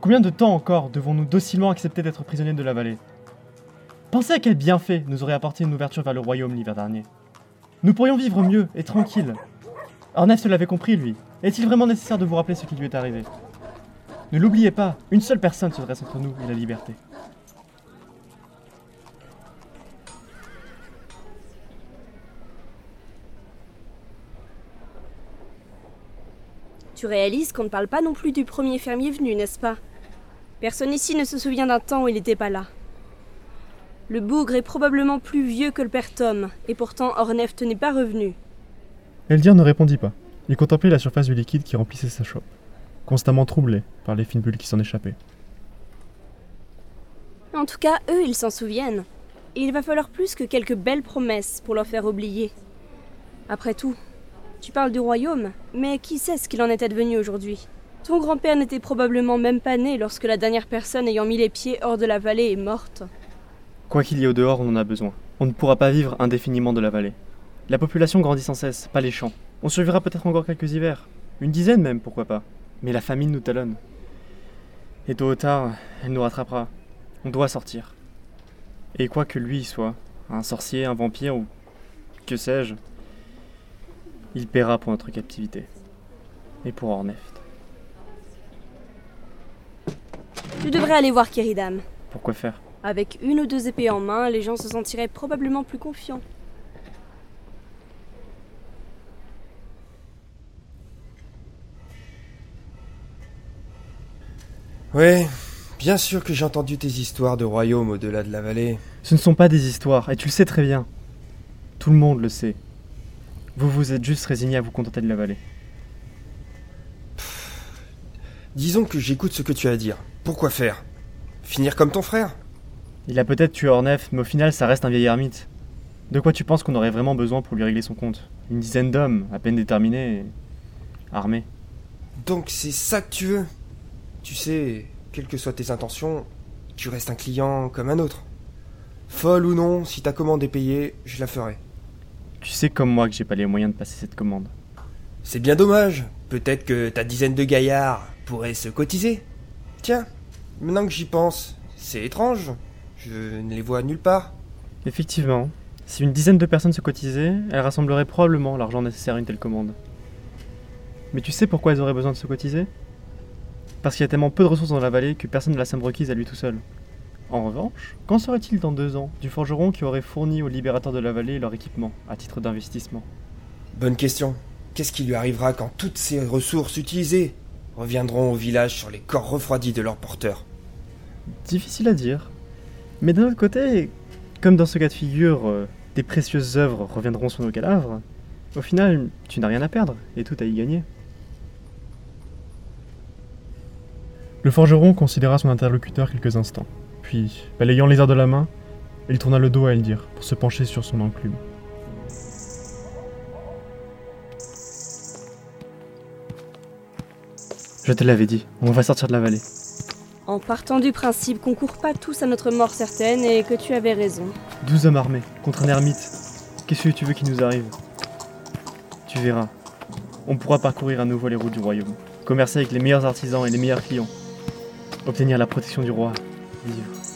Combien de temps encore devons-nous docilement accepter d'être prisonniers de la vallée? Pensez à quel bienfait nous aurait apporté une ouverture vers le royaume l'hiver dernier. Nous pourrions vivre mieux et tranquille. Ornef l'avait compris, lui. Est-il vraiment nécessaire de vous rappeler ce qui lui est arrivé? Ne l'oubliez pas, une seule personne se dresse entre nous et la liberté. Tu réalises qu'on ne parle pas non plus du premier fermier venu, n'est-ce pas? Personne ici ne se souvient d'un temps où il n'était pas là. Le bougre est probablement plus vieux que le père Tom, et pourtant Orneft n'est pas revenu. Eldir ne répondit pas. Il contemplait la surface du liquide qui remplissait sa chope, constamment troublé par les fines bulles qui s'en échappaient. En tout cas, eux, ils s'en souviennent. Et il va falloir plus que quelques belles promesses pour leur faire oublier. Après tout, tu parles du royaume, mais qui sait ce qu'il en est advenu aujourd'hui? Ton grand-père n'était probablement même pas né lorsque la dernière personne ayant mis les pieds hors de la vallée est morte. Quoi qu'il y ait au dehors, on en a besoin. On ne pourra pas vivre indéfiniment de la vallée. La population grandit sans cesse, pas les champs. On survivra peut-être encore quelques hivers. Une dizaine même, pourquoi pas. Mais la famine nous talonne. Et tôt ou tard, elle nous rattrapera. On doit sortir. Et quoi que lui soit, un sorcier, un vampire ou que sais-je, il paiera pour notre captivité. Et pour Orneft. Tu devrais aller voir Kiridam. Pourquoi faire? Avec une ou deux épées en main, les gens se sentiraient probablement plus confiants. Ouais, bien sûr que j'ai entendu tes histoires de royaume au-delà de la vallée. Ce ne sont pas des histoires, et tu le sais très bien. Tout le monde le sait. Vous vous êtes juste résigné à vous contenter de la vallée. Disons que j'écoute ce que tu as à dire. Pourquoi faire? Finir comme ton frère? Il a peut-être tué Ornef, mais au final, ça reste un vieil ermite. De quoi tu penses qu'on aurait vraiment besoin pour lui régler son compte? Une dizaine d'hommes, à peine déterminés et armés. Donc c'est ça que tu veux? Tu sais, quelles que soient tes intentions, tu restes un client comme un autre. Folle ou non, si ta commande est payée, je la ferai. Tu sais comme moi que j'ai pas les moyens de passer cette commande. C'est bien dommage. Peut-être que ta dizaine de gaillards pourrait se cotiser. Tiens, maintenant que j'y pense, c'est étrange. Je ne les vois nulle part. Effectivement, si une dizaine de personnes se cotisaient, elles rassembleraient probablement l'argent nécessaire à une telle commande. Mais tu sais pourquoi elles auraient besoin de se cotiser? Parce qu'il y a tellement peu de ressources dans la vallée que personne n'a la somme requise à lui tout seul. En revanche, qu'en serait-il dans deux ans du forgeron qui aurait fourni aux libérateurs de la vallée leur équipement à titre d'investissement? Bonne question. Qu'est-ce qui lui arrivera quand toutes ces ressources utilisées reviendront au village sur les corps refroidis de leurs porteurs? Difficile à dire. Mais d'un autre côté, comme dans ce cas de figure, euh, des précieuses œuvres reviendront sur nos cadavres, au final, tu n'as rien à perdre et tout à y gagner. Le forgeron considéra son interlocuteur quelques instants, puis, balayant les airs de la main, il tourna le dos à Eldir pour se pencher sur son enclume. Je te l'avais dit, on va sortir de la vallée. En partant du principe qu'on court pas tous à notre mort certaine et que tu avais raison. Douze hommes armés contre un ermite. Qu'est-ce que tu veux qui nous arrive? Tu verras. On pourra parcourir à nouveau les routes du royaume, commercer avec les meilleurs artisans et les meilleurs clients, obtenir la protection du roi, 衣服。